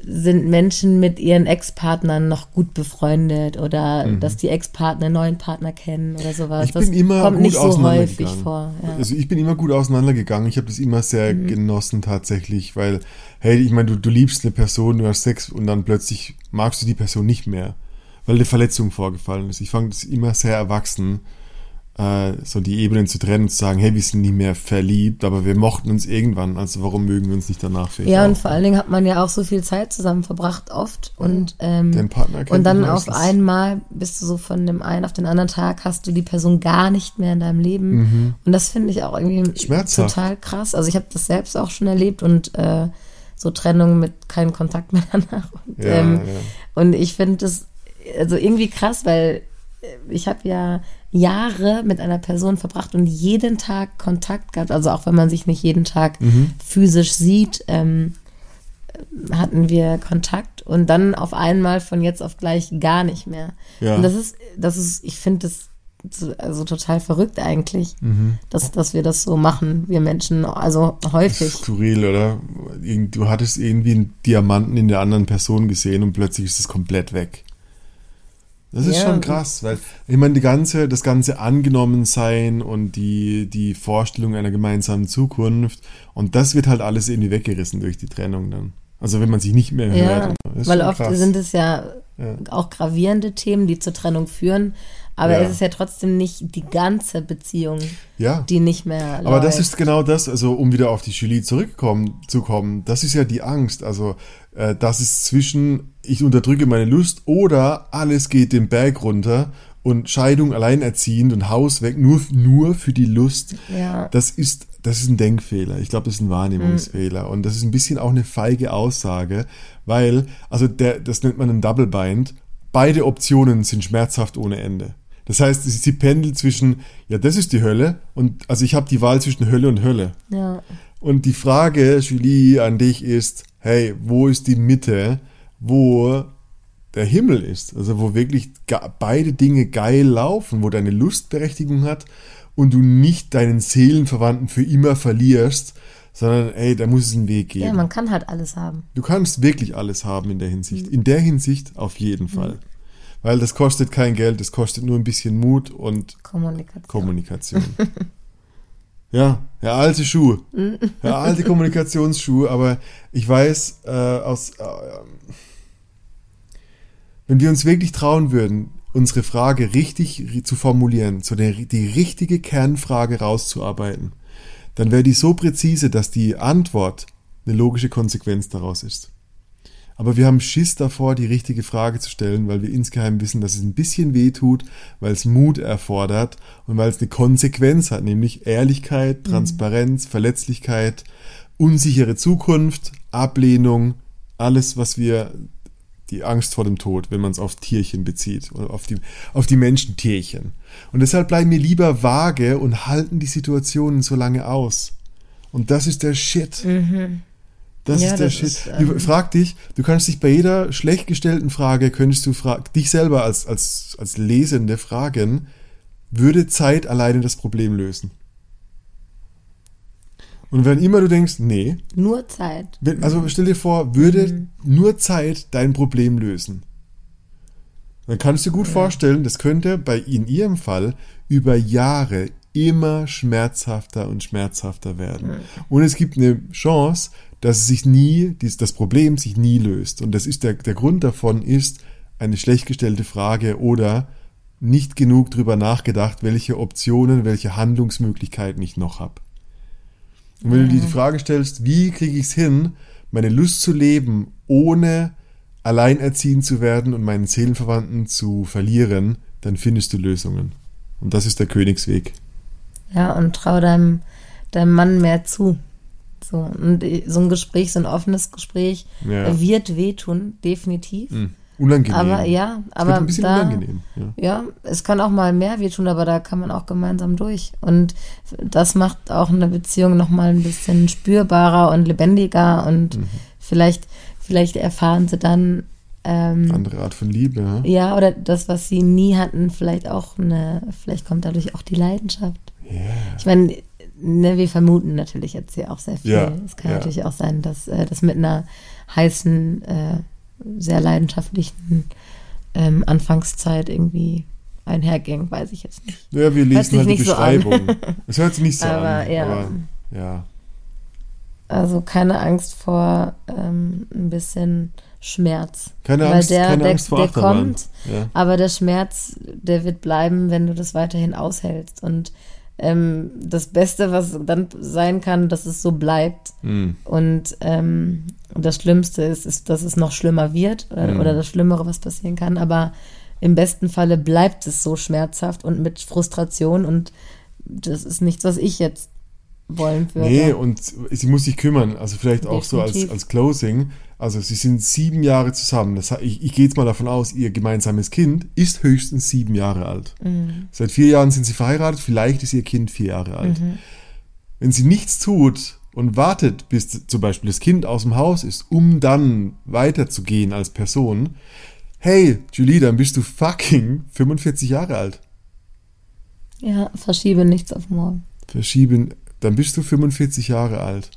sind Menschen mit ihren Ex-Partnern noch gut befreundet oder dass die Ex-Partner einen neuen Partner kennen oder sowas. Mhm. Ich das bin immer kommt gut nicht so häufig vor. Ja. Also ich bin immer gut auseinandergegangen. Ich habe das immer sehr Mhm. genossen tatsächlich, weil, hey, ich meine, du, du liebst eine Person, du hast Sex und dann plötzlich magst du die Person nicht mehr, weil eine Verletzung vorgefallen ist. Ich fand das immer sehr erwachsen. äh, so die Ebenen zu trennen und zu sagen, hey, wir sind nicht mehr verliebt, aber wir mochten uns irgendwann, also warum mögen wir uns nicht danach vielleicht Ja, auch? und vor allen Dingen hat man ja auch so viel Zeit zusammen verbracht, oft. Und, ähm, Den Partner kennt und dann auf einmal bist du so von dem einen auf den anderen Tag, hast du die Person gar nicht mehr in deinem Leben. Mhm. Und das finde ich auch irgendwie Schmerzhaft. total krass. Also ich habe das selbst auch schon erlebt und äh, so Trennung mit keinem Kontakt mehr [laughs] danach. Und, Ja, ähm, ja. und ich finde das also irgendwie krass, weil äh, ich habe ja Jahre mit einer Person verbracht und jeden Tag Kontakt gehabt. Also auch wenn man sich nicht jeden Tag Mhm. physisch sieht, ähm, hatten wir Kontakt und dann auf einmal von jetzt auf gleich gar nicht mehr. Ja. Und das ist, das ist, ich finde das so- also total verrückt eigentlich, Mhm. dass, dass wir das so machen, wir Menschen, also häufig. Skurril, oder? Du hattest irgendwie einen Diamanten in der anderen Person gesehen und plötzlich ist es komplett weg. Das ist Ja, schon krass, weil ich meine, die ganze, das ganze Angenommensein und die, die Vorstellung einer gemeinsamen Zukunft und das wird halt alles irgendwie weggerissen durch die Trennung dann. Also wenn man sich nicht mehr hört. Ja, weil oft krass. sind es ja, Ja. auch gravierende Themen, die zur Trennung führen, aber Ja. es ist ja trotzdem nicht die ganze Beziehung, ja. die nicht mehr Aber das läuft. ist genau das, also um wieder auf die Julie zurückkommen zu kommen, das ist ja die Angst. Also äh, das ist zwischen ich unterdrücke meine Lust oder alles geht den Berg runter und Scheidung alleinerziehend und Haus weg nur nur für die Lust. Ja. Das ist das ist ein Denkfehler. Ich glaube, das ist ein Wahrnehmungsfehler und das ist ein bisschen auch eine feige Aussage, weil also der das nennt man ein Double Bind. Beide Optionen sind schmerzhaft ohne Ende. Das heißt, sie, sie pendelt zwischen, ja, das ist die Hölle und also ich habe die Wahl zwischen Hölle und Hölle. Ja. Und die Frage, Julie, an dich ist, hey, wo ist die Mitte, wo der Himmel ist? Also wo wirklich beide Dinge geil laufen, wo deine Lust Berechtigung hat und du nicht deinen Seelenverwandten für immer verlierst, sondern ey, da muss es einen Weg geben. ja, man kann halt alles haben. Du kannst wirklich alles haben in der Hinsicht. In der Hinsicht auf jeden Fall. Weil das kostet kein Geld, das kostet nur ein bisschen Mut und Kommunikation. Kommunikation. [laughs] ja, der alte Schuh. Der [laughs] alte Kommunikationsschuh, aber ich weiß äh, aus. Äh, wenn wir uns wirklich trauen würden, unsere Frage richtig ri- zu formulieren, so der, die richtige Kernfrage rauszuarbeiten, dann wäre die so präzise, dass die Antwort eine logische Konsequenz daraus ist. Aber wir haben Schiss davor, die richtige Frage zu stellen, weil wir insgeheim wissen, dass es ein bisschen weh tut, weil es Mut erfordert und weil es eine Konsequenz hat, nämlich Ehrlichkeit, Transparenz, Verletzlichkeit, unsichere Zukunft, Ablehnung, alles, was wir, die Angst vor dem Tod, wenn man es auf Tierchen bezieht, oder auf die, auf die Menschentierchen. Und deshalb bleiben wir lieber vage und halten die Situationen so lange aus. Und das ist der Shit. Das Ja, ist der das Shit. ist, ähm, Frag dich, du kannst dich bei jeder schlecht gestellten Frage, könntest du fra dich selber als, als, als Lesende fragen, würde Zeit alleine das Problem lösen? Und wenn immer du denkst, nee, Nur Zeit. wenn, also stell dir vor, würde nur Zeit dein Problem lösen. Dann kannst du gut vorstellen, das könnte bei in ihrem Fall über Jahre immer schmerzhafter und schmerzhafter werden. Und es gibt eine Chance, dass es sich nie, dies- das Problem sich nie löst. Und das ist der, der Grund davon ist eine schlecht gestellte Frage oder nicht genug drüber nachgedacht, welche Optionen, welche Handlungsmöglichkeiten ich noch habe. Und wenn du dir die Frage stellst, wie kriege ich es hin, meine Lust zu leben, ohne alleinerziehend zu werden und meinen Seelenverwandten zu verlieren, dann findest du Lösungen. Und das ist der Königsweg. Ja, und trau deinem, deinem Mann mehr zu. So, und so ein Gespräch, so ein offenes Gespräch Ja. wird wehtun, definitiv. Hm. Unangenehm. Aber ja, Es aber ein bisschen da, unangenehm. Ja. Ja, es kann auch mal mehr wehtun, aber da kann man auch gemeinsam durch. Und das macht auch eine Beziehung nochmal ein bisschen spürbarer und lebendiger und Mhm. vielleicht, vielleicht erfahren sie dann, ähm, Andere Art von Liebe. Ja? ja, oder das, was sie nie hatten, vielleicht auch eine, vielleicht kommt dadurch auch die Leidenschaft. Ich meine, ne, wir vermuten natürlich jetzt hier auch sehr viel. Ja, es kann ja. natürlich auch sein, dass äh, das mit einer heißen, äh, sehr leidenschaftlichen ähm, Anfangszeit irgendwie einherging, weiß ich jetzt nicht. Ja, wir lesen halt die so. Beschreibung. Es hört sich nicht so Aber, an. ja. Aber ja. Also keine Angst vor ähm, ein bisschen Schmerz. Keine Weil Angst, der, keine der, Angst vor der Achterbahn. kommt, Ja. aber der Schmerz, der wird bleiben, wenn du das weiterhin aushältst. Und ähm, das Beste, was dann sein kann, dass es so bleibt. Hm. Und ähm, das Schlimmste ist, ist, dass es noch schlimmer wird oder, Mhm. oder das Schlimmere, was passieren kann. Aber im besten Falle bleibt es so schmerzhaft und mit Frustration. Und das ist nichts, was ich jetzt wollen würde. Nee, und sie muss sich kümmern. Also vielleicht auch so als, Definitiv. als Closing. Also sie sind sieben Jahre zusammen. Das, ich, ich gehe jetzt mal davon aus, ihr gemeinsames Kind ist höchstens sieben Jahre alt. Mhm. Seit vier Jahren sind sie verheiratet. Vielleicht ist ihr Kind vier Jahre alt. Mhm. Wenn sie nichts tut und wartet, bis zum Beispiel das Kind aus dem Haus ist, um dann weiterzugehen als Person, hey, Julie, dann bist du fucking 45 Jahre alt. Ja, verschiebe nichts auf morgen. verschieben, dann bist du 45 Jahre alt.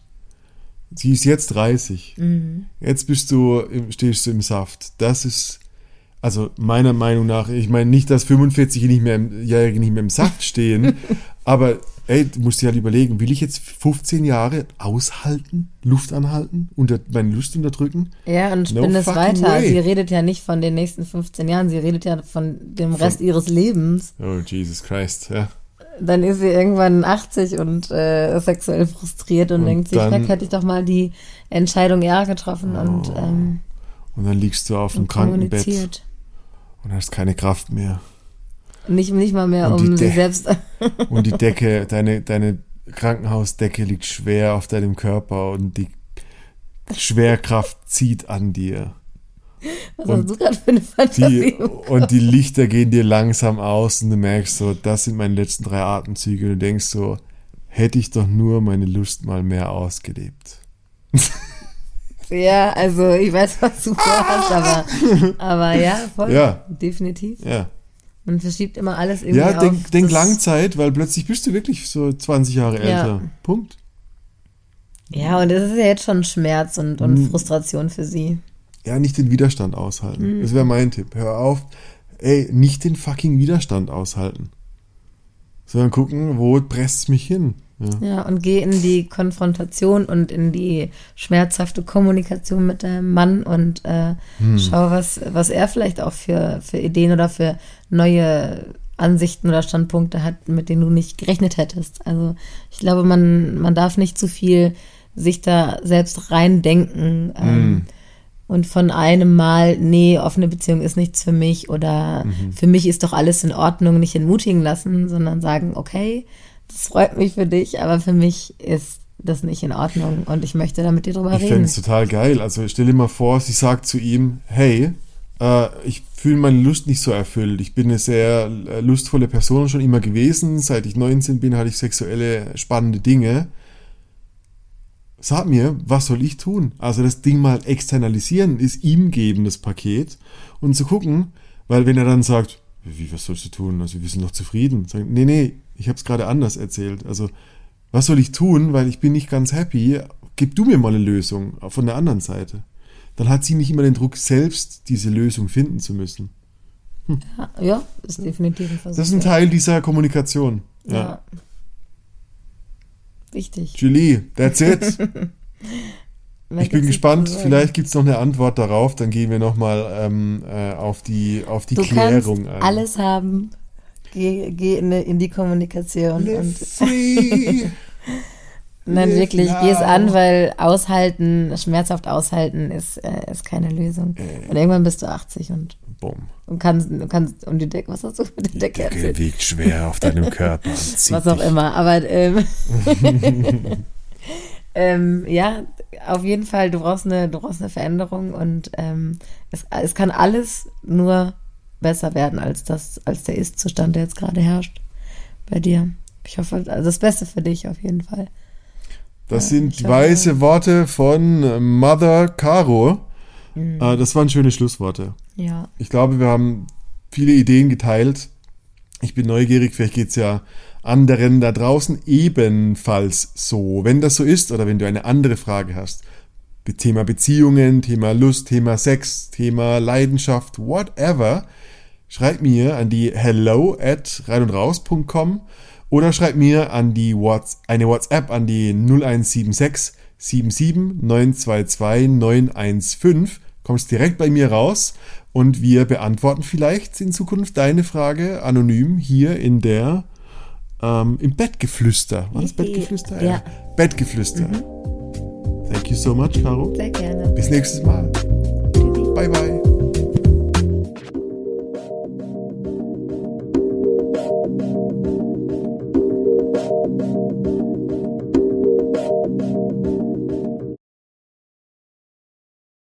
Sie ist jetzt 30. Mhm. Jetzt bist du, stehst du im Saft. Das ist, also meiner Meinung nach, ich meine nicht, dass 45 nicht mehr im, Jährige nicht mehr im Saft stehen, [laughs] aber ey, du musst dir halt überlegen, will ich jetzt 15 Jahre aushalten, Luft anhalten, unter, meine Lust unterdrücken? Ja, und No spinn es weiter. way. Sie redet ja nicht von den nächsten 15 Jahren, sie redet ja von dem Rest ihres Lebens. Oh, Jesus Christ, ja. Dann ist sie irgendwann 80 und äh, sexuell frustriert und, Und denkt sich, dann- hätte ich doch mal die Entscheidung eher getroffen und, ähm, Und dann liegst du auf dem Krankenbett und hast keine Kraft mehr. Nicht, nicht mal mehr, Und um sich De- selbst. [laughs] Und die Decke, [laughs] deine, deine Krankenhausdecke liegt schwer auf deinem Körper und die Schwerkraft zieht an dir. Was Und hast du gerade für eine Die, Fantasie? und die Lichter gehen dir langsam aus und du merkst so, das sind meine letzten drei Atemzüge und du denkst so, hätte ich doch nur meine Lust mal mehr ausgelebt. Ja, also ich weiß, was du vorhast, [laughs] aber, aber ja, voll. Ja. Definitiv. Ja, Man verschiebt immer alles irgendwie ja auf. denk, denk das- Langzeit, weil plötzlich bist du wirklich so 20 Jahre Ja. älter. Punkt. Ja, und es ist ja jetzt schon Schmerz und, und Mhm. Frustration für sie. Ja, nicht den Widerstand aushalten. Mhm. Das wäre mein Tipp. Hör auf, ey, nicht den fucking Widerstand aushalten. Sondern gucken, wo presst es mich hin. Ja. Ja, und geh in die Konfrontation und in die schmerzhafte Kommunikation mit deinem Mann und äh, Hm. schau, was, was er vielleicht auch für, für Ideen oder für neue Ansichten oder Standpunkte hat, mit denen du nicht gerechnet hättest. Also ich glaube, man, man darf nicht zu viel sich da selbst reindenken. Ähm, Hm. Und von einem Mal, nee, offene Beziehung ist nichts für mich oder Mhm. für mich ist doch alles in Ordnung, nicht entmutigen lassen, sondern sagen, okay, das freut mich für dich, aber für mich ist das nicht in Ordnung und ich möchte da mit dir drüber Ich fände reden. es total geil. Also stell dir mal vor, sie sagt zu ihm, hey, äh, ich fühle meine Lust nicht so erfüllt. Ich bin eine sehr äh, lustvolle Person schon immer gewesen. Seit ich 19 bin, hatte ich sexuelle spannende Dinge. Sag mir, was soll ich tun? Also das Ding mal externalisieren, ist ihm geben, das Paket. Und zu gucken, weil wenn er dann sagt, wie, was sollst du tun? Also wir sind doch zufrieden. Sagen, nee, nee, ich habe es gerade anders erzählt. Also was soll ich tun, weil ich bin nicht ganz happy? Gib du mir mal eine Lösung von der anderen Seite. Dann hat sie nicht immer den Druck, selbst diese Lösung finden zu müssen. Ja, ja, ist definitiv ein Versuch. Das ist ein Teil dieser Kommunikation. Ja. ja. Wichtig. Julie, that's it. [laughs] Ich bin gespannt. Vielleicht gibt's noch eine Antwort darauf. Dann gehen wir nochmal ähm, äh, auf die, auf die Du Klärung kannst ein. alles haben. Geh, geh in, die- in die Kommunikation. Live Und, free. [laughs] nein, live wirklich, now. geh es an, weil aushalten, schmerzhaft aushalten ist, äh, ist keine Lösung. Äh. Und irgendwann bist du 80 und, Bumm. und kannst, du kannst um die Decke, was hast du mit der Die Decke Decke erzählt? wiegt schwer auf deinem Körper. und [laughs] was auch dich. immer. Aber ähm, [laughs] ähm, ja, auf jeden Fall, du brauchst eine, du brauchst eine Veränderung und ähm, es, es kann alles nur besser werden als das, als der Ist-Zustand, der jetzt gerade herrscht bei dir. Ich hoffe, also das Beste für dich auf jeden Fall. Das Ja, sind hoffe- weise Worte von Mother Caro. Mhm. Äh, das waren schöne Schlussworte. Ja, Ich glaube, wir haben viele Ideen geteilt. Ich bin neugierig, vielleicht geht's ja anderen da draußen ebenfalls so. Wenn das so ist oder wenn du eine andere Frage hast, Thema Beziehungen, Thema Lust, Thema Sex, Thema Leidenschaft, whatever, schreib mir an die hello at reinundraus.com oder schreib mir an die Whats eine WhatsApp an die 0176 77 922 915 kommst direkt bei mir raus und wir beantworten vielleicht in Zukunft deine Frage anonym hier in der ähm, im Bettgeflüster. War das Bettgeflüster? Ja. Bettgeflüster. Thank you so much, Caro. Sehr gerne. Bis nächstes Mal. Bye bye.